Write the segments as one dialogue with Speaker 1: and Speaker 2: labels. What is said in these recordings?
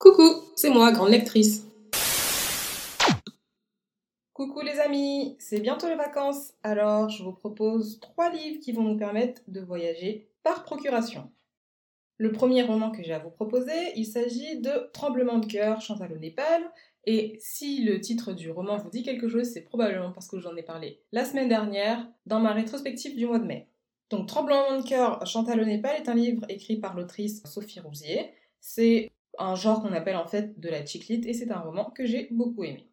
Speaker 1: Coucou, c'est moi, grande lectrice. Coucou les amis, c'est bientôt les vacances, alors je vous propose trois livres qui vont nous permettre de voyager par procuration. Le premier roman que j'ai à vous proposer, il s'agit de Tremblement de cœur, Chantal au Népal, et si le titre du roman vous dit quelque chose, c'est probablement parce que j'en ai parlé la semaine dernière dans ma rétrospective du mois de mai. Donc Tremblement de cœur, Chantal au Népal est un livre écrit par l'autrice Sophie Rousier. C'est un genre qu'on appelle en fait de la chiclite et c'est un roman que j'ai beaucoup aimé.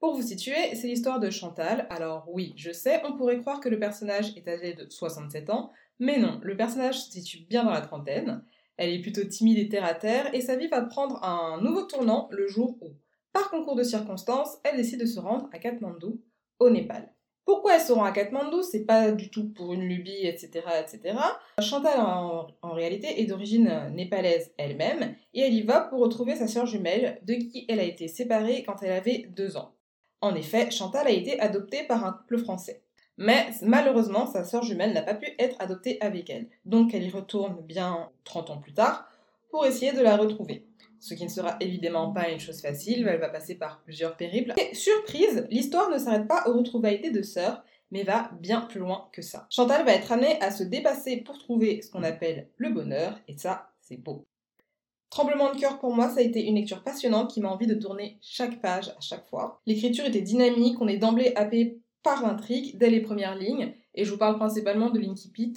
Speaker 1: Pour vous situer, c'est l'histoire de Chantal. Alors oui, je sais, on pourrait croire que le personnage est âgé de 67 ans, mais non, le personnage se situe bien dans la trentaine. Elle est plutôt timide et terre à terre et sa vie va prendre un nouveau tournant le jour où, par concours de circonstances, elle décide de se rendre à Katmandou, au Népal. Pourquoi elles seront à Katmandou C'est pas du tout pour une lubie, etc. etc. Chantal, en, réalité, est d'origine népalaise elle-même, et elle y va pour retrouver sa sœur jumelle, de qui elle a été séparée quand elle avait deux ans. En effet, Chantal a été adoptée par un couple français. Mais malheureusement, sa sœur jumelle n'a pas pu être adoptée avec elle. Donc elle y retourne bien 30 ans plus tard pour essayer de la retrouver ce qui ne sera évidemment pas une chose facile, elle va passer par plusieurs périples. Et surprise, l'histoire ne s'arrête pas aux retrouvailles des deux sœurs, mais va bien plus loin que ça. Chantal va être amenée à se dépasser pour trouver ce qu'on appelle le bonheur, et ça, c'est beau. Tremblement de cœur pour moi, ça a été une lecture passionnante qui m'a envie de tourner chaque page à chaque fois. L'écriture était dynamique, on est d'emblée happé par l'intrigue dès les premières lignes, et je vous parle principalement de l'incipit.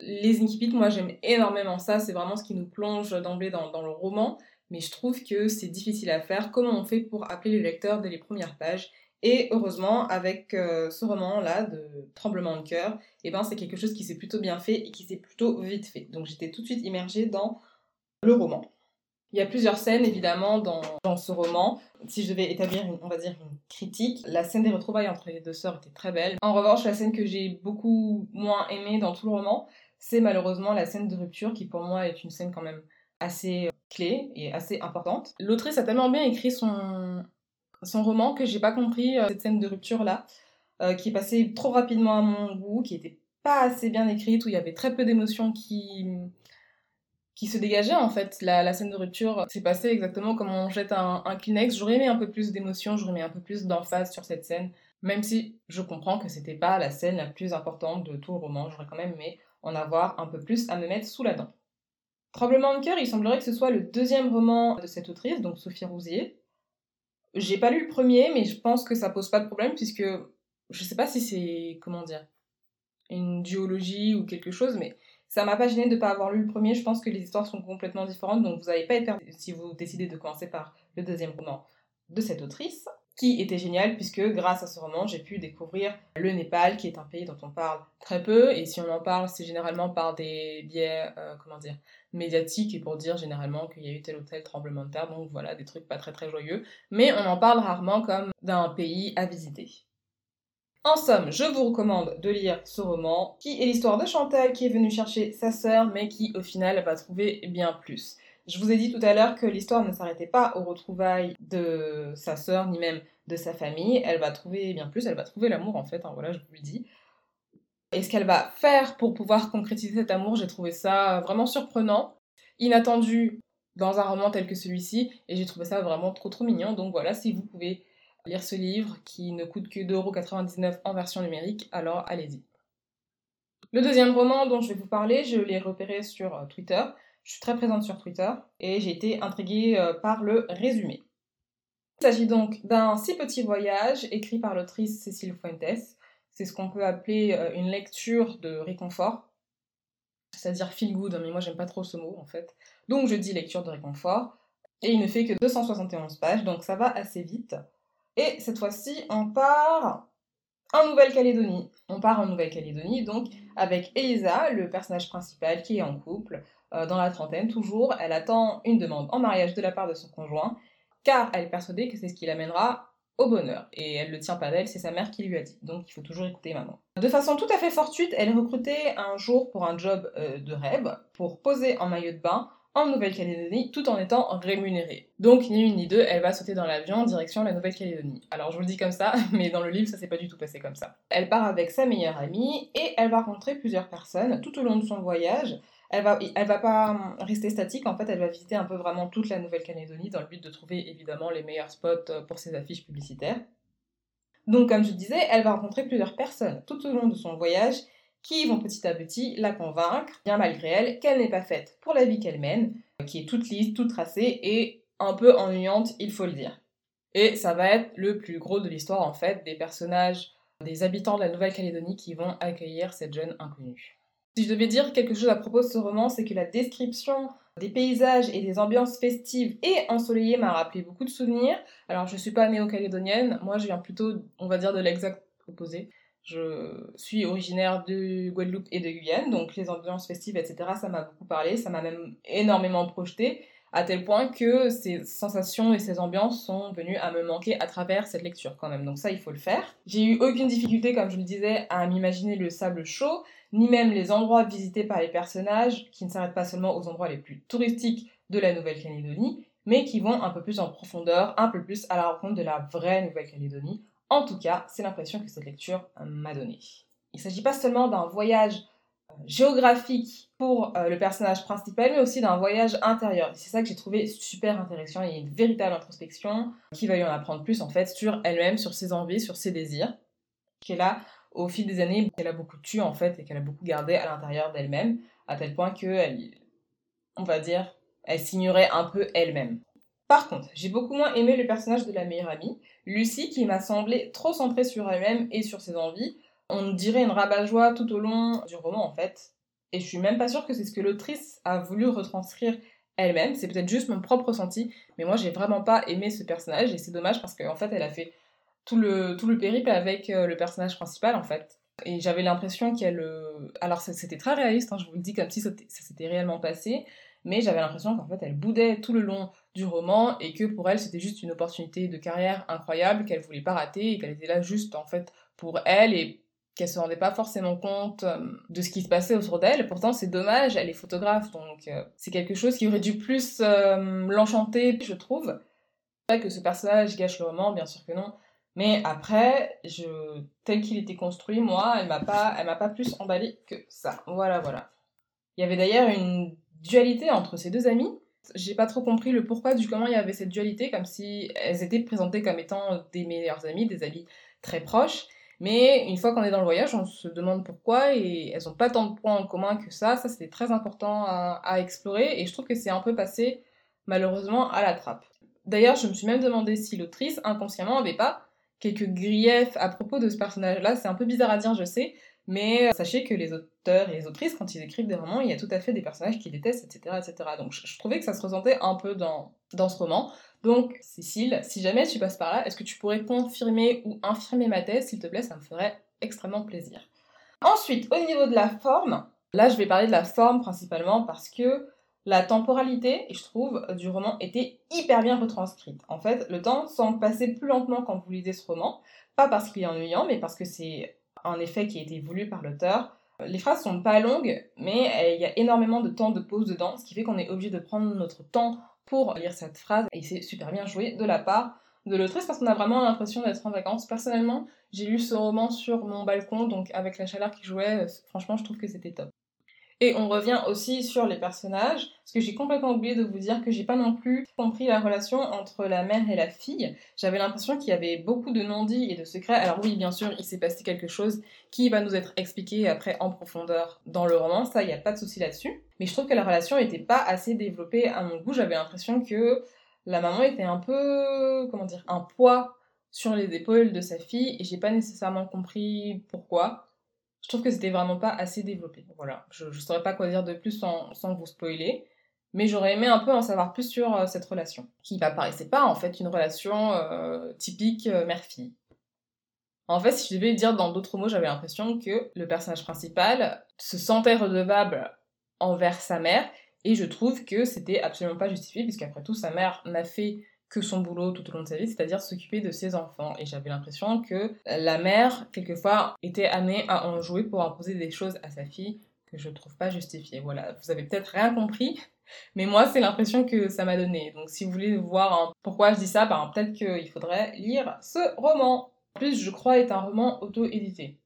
Speaker 1: Les incipits, moi j'aime énormément ça, c'est vraiment ce qui nous plonge d'emblée dans le roman mais je trouve que c'est difficile à faire. Comment on fait pour appeler le lecteur dès les premières pages? Et heureusement, avec euh, ce roman-là de Tremblement de cœur, eh ben, c'est quelque chose qui s'est plutôt bien fait et qui s'est plutôt vite fait. Donc j'étais tout de suite immergée dans le roman. Il y a plusieurs scènes évidemment dans, dans ce roman. Si je devais établir, une, on va dire, une critique, la scène des retrouvailles entre les deux sœurs était très belle. En revanche, la scène que j'ai beaucoup moins aimée dans tout le roman, c'est malheureusement la scène de rupture qui pour moi est une scène quand même assez clé et assez importante. L'autrice a tellement bien écrit son, son roman que j'ai pas compris euh, cette scène de rupture là, euh, qui est passée trop rapidement à mon goût, qui était pas assez bien écrite, où il y avait très peu d'émotions qui, qui se dégageaient en fait. La, la scène de rupture s'est passée exactement comme on jette un, Kleenex. J'aurais aimé un peu plus d'émotion, j'aurais aimé un peu plus d'emphase sur cette scène, même si je comprends que c'était pas la scène la plus importante de tout le roman. J'aurais quand même aimé en avoir un peu plus à me mettre sous la dent. Tremblement de cœur, il semblerait que ce soit le deuxième roman de cette autrice, donc Sophie Rousier. J'ai pas lu le premier, mais je pense que ça pose pas de problème puisque je sais pas si c'est comment dire une duologie ou quelque chose, mais ça m'a pas gêné de pas avoir lu le premier. Je pense que les histoires sont complètement différentes, donc vous n'allez pas être perdu si vous décidez de commencer par le deuxième roman de cette autrice qui était génial puisque grâce à ce roman, j'ai pu découvrir le Népal, qui est un pays dont on parle très peu, et si on en parle, c'est généralement par des biais, euh, comment dire, médiatiques, et pour dire généralement qu'il y a eu tel ou tel tremblement de terre, donc voilà, des trucs pas très très joyeux, mais on en parle rarement comme d'un pays à visiter. En somme, je vous recommande de lire ce roman, qui est l'histoire de Chantal qui est venue chercher sa sœur, mais qui au final va trouver bien plus. Je vous ai dit tout à l'heure que l'histoire ne s'arrêtait pas aux retrouvailles de sa sœur, ni même de sa famille. Elle va trouver bien plus, elle va trouver l'amour en fait, hein, voilà, je vous le dis. Et ce qu'elle va faire pour pouvoir concrétiser cet amour, j'ai trouvé ça vraiment surprenant, inattendu dans un roman tel que celui-ci, et j'ai trouvé ça vraiment trop trop mignon. Donc voilà, si vous pouvez lire ce livre qui ne coûte que 2,99€ en version numérique, alors allez-y. Le deuxième roman dont je vais vous parler, je l'ai repéré sur euh, Twitter. Je suis très présente sur Twitter et j'ai été intriguée euh, par le résumé. Il s'agit donc d'un si petit voyage écrit par l'autrice Cécile Fuentes. C'est ce qu'on peut appeler euh, une lecture de réconfort, c'est-à-dire feel good, mais moi j'aime pas trop ce mot en fait. Donc je dis lecture de réconfort. Et il ne fait que 271 pages, donc ça va assez vite. Et cette fois-ci, on part en Nouvelle-Calédonie. On part en Nouvelle-Calédonie, donc avec Elisa, le personnage principal qui est en couple, euh, dans la trentaine toujours, elle attend une demande en mariage de la part de son conjoint, car elle est persuadée que c'est ce qui l'amènera au bonheur. Et elle ne tient pas d'elle, c'est sa mère qui lui a dit. Donc il faut toujours écouter maman. De façon tout à fait fortuite, elle est recrutée un jour pour un job euh, de rêve, pour poser en maillot de bain en Nouvelle-Calédonie tout en étant rémunérée. Donc ni une ni deux, elle va sauter dans l'avion en direction de la Nouvelle-Calédonie. Alors je vous le dis comme ça, mais dans le livre ça s'est pas du tout passé comme ça. Elle part avec sa meilleure amie et elle va rencontrer plusieurs personnes tout au long de son voyage elle va, elle va pas rester statique, en fait, elle va visiter un peu vraiment toute la Nouvelle-Calédonie dans le but de trouver évidemment les meilleurs spots euh, pour ses affiches publicitaires. Donc, comme je disais, elle va rencontrer plusieurs personnes tout au long de son voyage qui vont petit à petit la convaincre, bien malgré elle, qu'elle n'est pas faite pour la vie qu'elle mène, qui est toute lisse, toute tracée et un peu ennuyante, il faut le dire. Et ça va être le plus gros de l'histoire en fait, des personnages, des habitants de la Nouvelle-Calédonie qui vont accueillir cette jeune inconnue. Si je devais dire quelque chose à propos de ce roman, c'est que la description des paysages et des ambiances festives et ensoleillées m'a rappelé beaucoup de souvenirs. Alors je suis pas néo-calédonienne, moi je viens plutôt, on va dire, de l'exact opposé. Je suis originaire de Guadeloupe et de Guyane, donc les ambiances festives, etc., ça m'a beaucoup parlé, ça m'a même énormément projeté, à tel point que ces sensations et ces ambiances sont venues à me manquer à travers cette lecture quand même. Donc ça, il faut le faire. J'ai eu aucune difficulté, comme je le disais, à m'imaginer le sable chaud, ni même les endroits visités par les personnages, qui ne s'arrêtent pas seulement aux endroits les plus touristiques de la Nouvelle-Calédonie, mais qui vont un peu plus en profondeur, un peu plus à la rencontre de la vraie Nouvelle-Calédonie, en tout cas, c'est l'impression que cette lecture m'a donnée. Il ne s'agit pas seulement d'un voyage euh, géographique pour euh, le personnage principal, mais aussi d'un voyage intérieur. C'est ça que j'ai trouvé super intéressant. Il y a une véritable introspection qui va lui en apprendre plus en fait sur elle-même, sur ses envies, sur ses désirs, a au fil des années, qu'elle a beaucoup tué en fait et qu'elle a beaucoup gardé à l'intérieur d'elle-même, à tel point que on va dire, elle s'ignorait un peu elle-même. Par contre, j'ai beaucoup moins aimé le personnage de la meilleure amie, Lucie, qui m'a semblé trop centrée sur elle-même et sur ses envies. On dirait une rabat-joie tout au long du roman en fait. Et je suis même pas sûre que c'est ce que l'autrice a voulu retranscrire elle-même. C'est peut-être juste mon propre ressenti, mais moi j'ai vraiment pas aimé ce personnage et c'est dommage parce qu'en fait elle a fait tout le, tout le périple avec euh, le personnage principal en fait. Et j'avais l'impression qu'elle. Euh, alors c'était très réaliste, hein, je vous le dis comme si ça s'était réellement passé, mais j'avais l'impression qu'en fait elle boudait tout le long du roman et que pour elle c'était juste une opportunité de carrière incroyable qu'elle voulait pas rater et qu'elle était là juste en fait pour elle et qu'elle se rendait pas forcément compte euh, de ce qui se passait autour d'elle. Pourtant c'est dommage, elle est photographe donc c'est quelque chose qui aurait dû plus l'enchanter je trouve. Pas que ce personnage gâche le roman, bien sûr que non. Mais après, tel qu'il était construit, moi, elle m'a pas, elle m'a pas plus emballé que ça. Voilà, voilà. Il y avait d'ailleurs une dualité entre ces deux amies. J'ai pas trop compris le pourquoi du comment il y avait cette dualité, comme si elles étaient présentées comme étant des meilleures amies, des amies très proches. Mais une fois qu'on est dans le voyage, on se demande pourquoi et elles ont pas tant de points en commun que ça. Ça, c'était très important à, à, explorer et je trouve que c'est un peu passé malheureusement à la trappe. D'ailleurs, je me suis même demandé si l'autrice inconsciemment avait pas quelques griefs à propos de ce personnage-là. C'est un peu bizarre à dire, je sais, mais euh, sachez que les auteurs et les autrices, quand ils écrivent des romans, il y a tout à fait des personnages qu'ils détestent, etc., etc. Donc je, trouvais que ça se ressentait un peu dans, dans ce roman. Donc, Cécile, si jamais tu passes par là, est-ce que tu pourrais confirmer ou infirmer ma thèse, s'il te plaît? Ça me ferait extrêmement plaisir. Ensuite, au niveau de la forme, là je vais parler de la forme principalement parce que la temporalité, je trouve, du roman était hyper bien retranscrite. En fait, le temps semble passer plus lentement quand vous lisez ce roman, pas parce qu'il est ennuyant, mais parce que c'est un effet qui a été voulu par l'auteur. Les phrases sont pas longues, mais il y a énormément de temps de pause dedans, ce qui fait qu'on est obligé de prendre notre temps pour lire cette phrase, et c'est super bien joué de la part de l'autrice parce qu'on a vraiment l'impression d'être en vacances. Personnellement, j'ai lu ce roman sur mon balcon, donc avec la chaleur qui jouait, franchement, je trouve que c'était top. Et on revient aussi sur les personnages, parce que j'ai complètement oublié de vous dire que j'ai pas non plus compris la relation entre la mère et la fille. J'avais l'impression qu'il y avait beaucoup de non-dits et de secrets. Alors oui, bien sûr, il s'est passé quelque chose qui va nous être expliqué après en profondeur dans le roman, ça, il n'y a pas de souci là-dessus. Mais je trouve que la relation n'était pas assez développée à mon goût. J'avais l'impression que la maman était un peu, comment dire, un poids sur les épaules de sa fille, et j'ai pas nécessairement compris pourquoi je trouve que c'était vraiment pas assez développé. Voilà, je, ne saurais pas quoi dire de plus sans, vous spoiler, mais j'aurais aimé un peu en savoir plus sur euh, cette relation, qui m'apparaissait pas en fait une relation euh, typique euh, mère-fille. En fait, si je devais dire dans d'autres mots, j'avais l'impression que le personnage principal se sentait redevable envers sa mère, et je trouve que c'était absolument pas justifié, puisqu'après tout, sa mère n'a fait que son boulot tout au long de sa vie, c'est-à-dire s'occuper de ses enfants. Et j'avais l'impression que la mère, quelquefois, était amenée à en jouer pour imposer des choses à sa fille que je trouve pas justifiées. Voilà, vous avez peut-être rien compris, mais moi, c'est l'impression que ça m'a donné. Donc si vous voulez voir pourquoi je dis ça, ben, peut-être qu'il faudrait lire ce roman. En plus, je crois, est un roman auto-édité.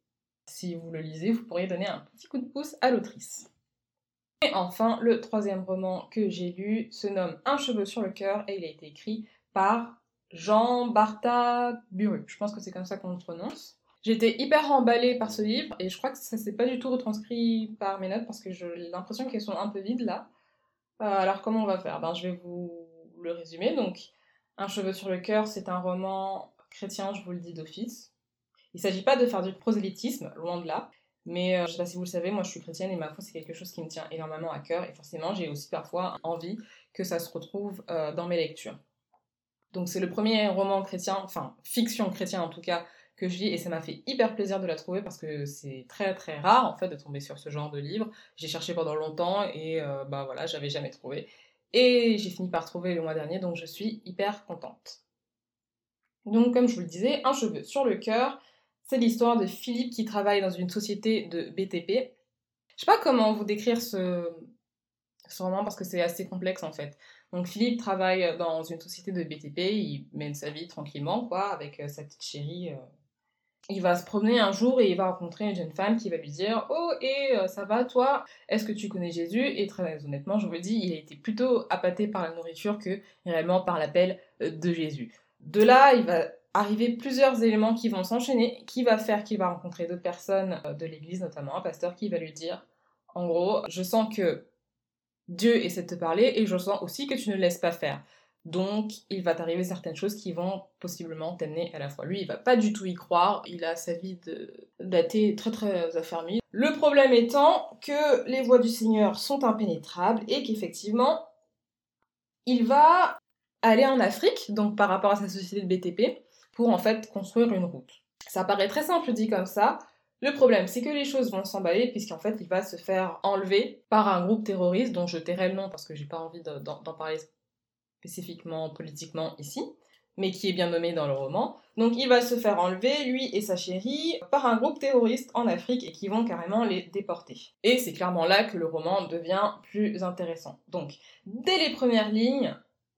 Speaker 1: Si vous le lisez, vous pourriez donner un petit coup de pouce à l'autrice. Et enfin, le troisième roman que j'ai lu se nomme Un cheveu sur le cœur et il a été écrit par Jean Bartha Buru. Je pense que c'est comme ça qu'on le prononce. J'étais hyper emballée par ce livre et je crois que ça s'est pas du tout retranscrit par mes notes parce que j'ai l'impression qu'elles sont un peu vides là. Euh, alors comment on va faire? Ben, Je vais vous le résumer. Donc, Un cheveu sur le cœur, c'est un roman chrétien, je vous le dis d'office. Il ne s'agit pas de faire du prosélytisme, loin de là. Mais euh, je ne sais pas si vous le savez, moi je suis chrétienne et ma foi c'est quelque chose qui me tient énormément à cœur et forcément j'ai aussi parfois envie que ça se retrouve euh, dans mes lectures. Donc c'est le premier roman chrétien, enfin fiction chrétienne en tout cas, que je lis et ça m'a fait hyper plaisir de la trouver parce que c'est très très rare en fait de tomber sur ce genre de livre. J'ai cherché pendant longtemps et euh, bah voilà, j'avais jamais trouvé. Et j'ai fini par trouver le mois dernier donc je suis hyper contente. Donc comme je vous le disais, un cheveu sur le cœur, c'est l'histoire de Philippe qui travaille dans une société de BTP. Je sais pas comment vous décrire ce, roman parce que c'est assez complexe en fait. Donc Philippe travaille dans une société de BTP, il mène sa vie tranquillement, quoi, avec euh, sa petite chérie. Euh. Il va se promener un jour et il va rencontrer une jeune femme qui va lui dire Oh, et euh, ça va toi? Est-ce que tu connais Jésus? Et très honnêtement, je vous le dis, il a été plutôt appâté par la nourriture que réellement par l'appel de Jésus. De là, il va arriver plusieurs éléments qui vont s'enchaîner, qui va faire qu'il va rencontrer d'autres personnes de l'église, notamment un pasteur qui va lui dire, en gros, je sens que Dieu essaie de te parler et je sens aussi que tu ne laisses pas faire. Donc, il va t'arriver certaines choses qui vont possiblement t'amener à la foi. Lui, il va pas du tout y croire. Il a sa vie d'athée très très affermie. Le problème étant que les voies du Seigneur sont impénétrables et qu'effectivement, il va aller en Afrique, donc par rapport à sa société de BTP, pour en fait construire une route. Ça paraît très simple dit comme ça. Le problème, c'est que les choses vont s'emballer puisqu'en fait, il va se faire enlever par un groupe terroriste dont je tairai le nom parce que j'ai pas envie d'en parler spécifiquement politiquement ici, mais qui est bien nommé dans le roman. Donc il va se faire enlever, lui et sa chérie, par un groupe terroriste en Afrique et qui vont carrément les déporter. Et c'est clairement là que le roman devient plus intéressant. Donc, dès les premières lignes,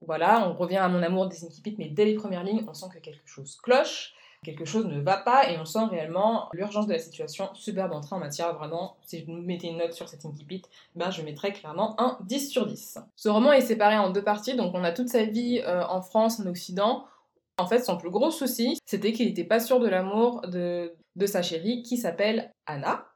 Speaker 1: voilà, on revient à mon amour des Incipit, mais dès les premières lignes, on sent que quelque chose cloche, quelque chose ne va pas et on sent réellement l'urgence de la situation. Superbe entrée en matière, vraiment, si je mettais une note sur cet Incipit, ben je mettrais clairement un 10 sur 10. Ce roman est séparé en deux parties, donc on a toute sa vie euh, en France, en Occident. En fait, son plus gros souci, c'était qu'il n'était pas sûr de l'amour de sa chérie qui s'appelle Anna.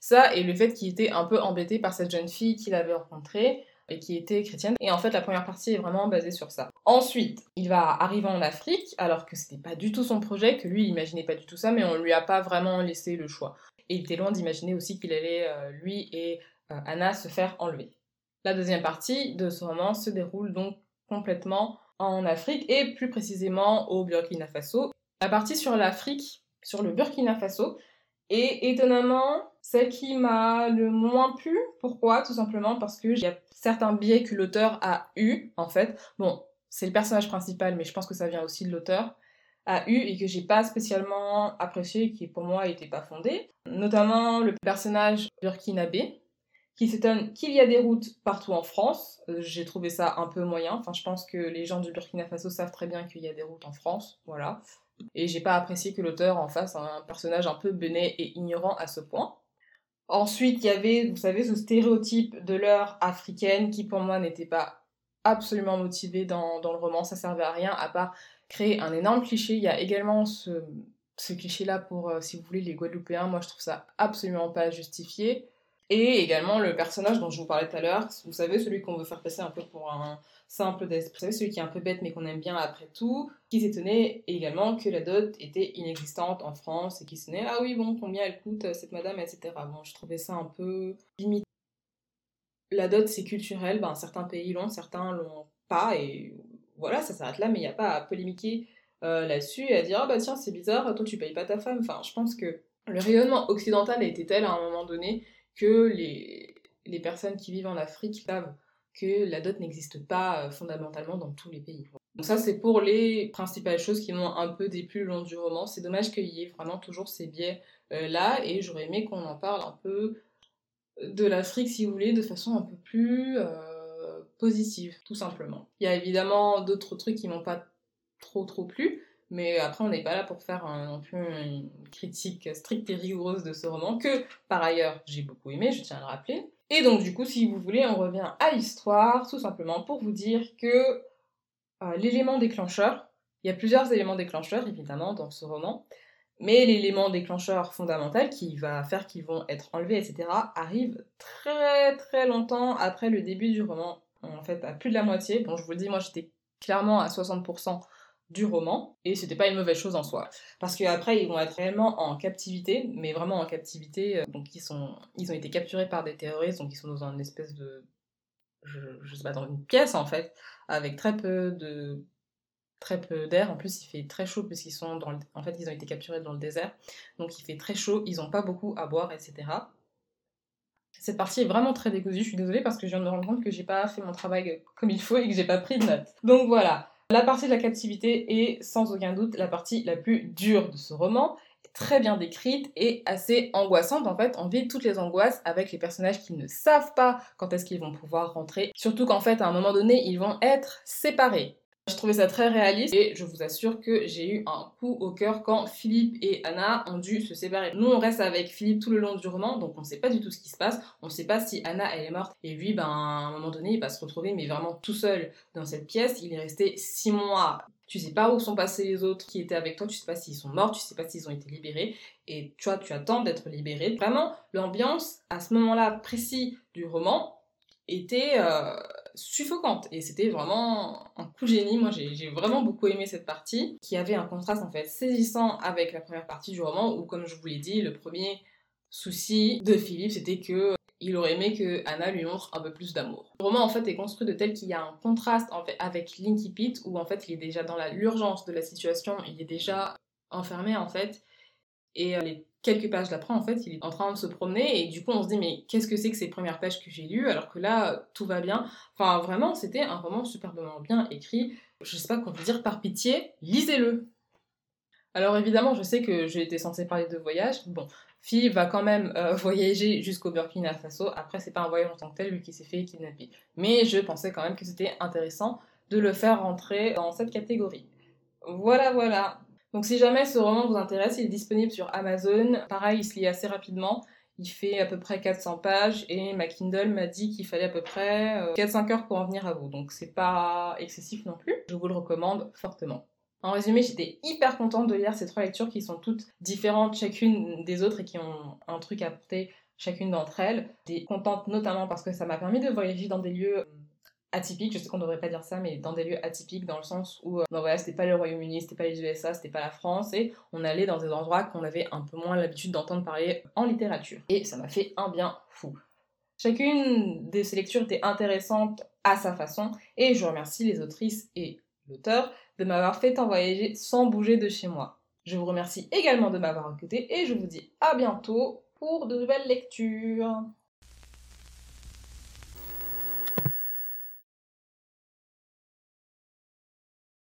Speaker 1: Ça, et le fait qu'il était un peu embêté par cette jeune fille qu'il avait rencontrée, et qui était chrétienne. Et en fait, la première partie est vraiment basée sur ça. Ensuite, il va arriver en Afrique, alors que c'était pas du tout son projet, que lui, il imaginait pas du tout ça, mais on lui a pas vraiment laissé le choix. Et il était loin d'imaginer aussi qu'il allait, euh, lui et euh, Anna, se faire enlever. La deuxième partie de ce roman se déroule donc complètement en Afrique et plus précisément au Burkina Faso. La partie sur l'Afrique, sur le Burkina Faso, et étonnamment, celle qui m'a le moins plu, pourquoi? Tout simplement parce que il y a certains biais que l'auteur a eu, en fait. Bon, c'est le personnage principal, mais je pense que ça vient aussi de l'auteur a eu et que j'ai pas spécialement apprécié, qui pour moi n'était pas fondé. Notamment le personnage burkinabé, qui s'étonne qu'il y a des routes partout en France. Euh, j'ai trouvé ça un peu moyen. Enfin, je pense que les gens du Burkina Faso savent très bien qu'il y a des routes en France. Voilà. Et j'ai pas apprécié que l'auteur en fasse un personnage un peu benet et ignorant à ce point. Ensuite, il y avait, vous savez, ce stéréotype de l'heure africaine qui pour moi n'était pas absolument motivé dans, le roman, ça servait à rien à part créer un énorme cliché. Il y a également ce, cliché-là pour, euh, si vous voulez, les Guadeloupéens. Moi, je trouve ça absolument pas justifié. Et également le personnage dont je vous parlais tout à l'heure, vous savez, celui qu'on veut faire passer un peu pour un simple d'esprit, vous savez, celui qui est un peu bête mais qu'on aime bien après tout, qui s'étonnait également que la dot était inexistante en France et qui se dit ah oui, bon, combien elle coûte cette madame, etc. Bon, je trouvais ça un peu limite. La dot c'est culturel, ben, certains pays l'ont, certains l'ont pas, et voilà, ça s'arrête là, mais il n'y a pas à polémiquer euh, là-dessus et à dire ah bah tiens, c'est bizarre, toi tu payes pas ta femme. Enfin, je pense que le rayonnement occidental a été tel à un moment donné que les, personnes qui vivent en Afrique savent que la dot n'existe pas euh, fondamentalement dans tous les pays. Donc ça, c'est pour les principales choses qui m'ont un peu déplu le long du roman. C'est dommage qu'il y ait vraiment toujours ces biais-là, euh, et j'aurais aimé qu'on en parle un peu de l'Afrique, si vous voulez, de façon un peu plus euh, positive, tout simplement. Il y a évidemment d'autres trucs qui m'ont pas trop trop plu, mais après, on n'est pas là pour faire un, peu une critique stricte et rigoureuse de ce roman, que par ailleurs j'ai beaucoup aimé, je tiens à le rappeler. Et donc du coup, si vous voulez, on revient à l'histoire, tout simplement pour vous dire que euh, l'élément déclencheur, il y a plusieurs éléments déclencheurs évidemment dans ce roman, mais l'élément déclencheur fondamental qui va faire qu'ils vont être enlevés, etc., arrive très très longtemps après le début du roman. En fait, à plus de la moitié. Bon, je vous le dis, moi j'étais clairement à 60% du roman, et c'était pas une mauvaise chose en soi. Parce qu'après, ils vont être réellement en captivité, mais vraiment en captivité, euh, donc ils, sont, ils ont été capturés par des terroristes, donc ils sont dans une espèce de. Je, sais pas, dans une pièce en fait, avec très peu de très peu d'air. En plus, il fait très chaud puisqu'ils sont dans. En fait, ils ont été capturés dans le désert. Donc, il fait très chaud. Ils n'ont pas beaucoup à boire, etc. Cette partie est vraiment très décousue. Je suis désolée parce que je viens de me rendre compte que j'ai pas fait mon travail comme il faut et que j'ai pas pris de notes. Donc voilà. La partie de la captivité est sans aucun doute la partie la plus dure de ce roman très bien décrite et assez angoissante. En fait, on vit toutes les angoisses avec les personnages qui ne savent pas quand est-ce qu'ils vont pouvoir rentrer. Surtout qu'en fait, à un moment donné, ils vont être séparés. Je trouvais ça très réaliste et je vous assure que j'ai eu un coup au cœur quand Philippe et Anna ont dû se séparer. Nous on reste avec Philippe tout le long du roman donc on sait pas du tout ce qui se passe, on sait pas si Anna elle est morte. Et lui ben à un moment donné il va se retrouver mais vraiment tout seul dans cette pièce, il est resté six mois. Tu sais pas où sont passés les autres qui étaient avec toi, tu sais pas s'ils sont morts, tu sais pas s'ils ont été libérés, et tu vois, tu attends d'être libéré. Vraiment, l'ambiance à ce moment-là précis du roman était euh, suffocante et c'était vraiment un coup de génie. Moi j'ai vraiment beaucoup aimé cette partie qui avait un contraste en fait saisissant avec la première partie du roman où comme je vous l'ai dit le premier souci de Philippe c'était que il aurait aimé que Anna lui montre un peu plus d'amour. Le roman en fait est construit de tel qu'il y a un contraste en fait avec Linky Pit où en fait il est déjà dans l'urgence de la situation, il est déjà enfermé en fait et euh, quelques pages d'après, en fait, il est en train de se promener et du coup, on se dit, mais qu'est-ce que c'est que ces premières pages que j'ai lues alors que là, tout va bien? Enfin, vraiment, c'était un roman superbement bien écrit. Je sais pas quoi vous dire, par pitié, lisez-le. Alors évidemment, je sais que j'ai été censée parler de voyage. Bon, Philippe va quand même euh, voyager jusqu'au Burkina Faso. Après, c'est pas un voyage en tant que tel, lui qui s'est fait kidnapper. Mais je pensais quand même que c'était intéressant de le faire rentrer dans cette catégorie. Voilà, voilà. Donc si jamais ce roman vous intéresse, il est disponible sur Amazon. Pareil, il se lit assez rapidement. Il fait à peu près 400 pages et ma Kindle m'a dit qu'il fallait à peu près 4-5 euh, heures pour en venir à vous. Donc c'est pas excessif non plus. Je vous le recommande fortement. En résumé, j'étais hyper contente de lire ces trois lectures qui sont toutes différentes chacune des autres et qui ont un truc à apporter chacune d'entre elles. J'étais contente notamment parce que ça m'a permis de voyager dans des lieux atypique, je sais qu'on devrait pas dire ça, mais dans des lieux atypiques, dans le sens où, euh, voilà, c'était pas le Royaume-Uni, c'était pas les USA, c'était pas la France, et on allait dans des endroits qu'on avait un peu moins l'habitude d'entendre parler en littérature. Et ça m'a fait un bien fou. Chacune de ces lectures était intéressante à sa façon, et je remercie les autrices et l'auteur de m'avoir fait en voyager sans bouger de chez moi. Je vous remercie également de m'avoir écouté, et je vous dis à bientôt pour de nouvelles lectures.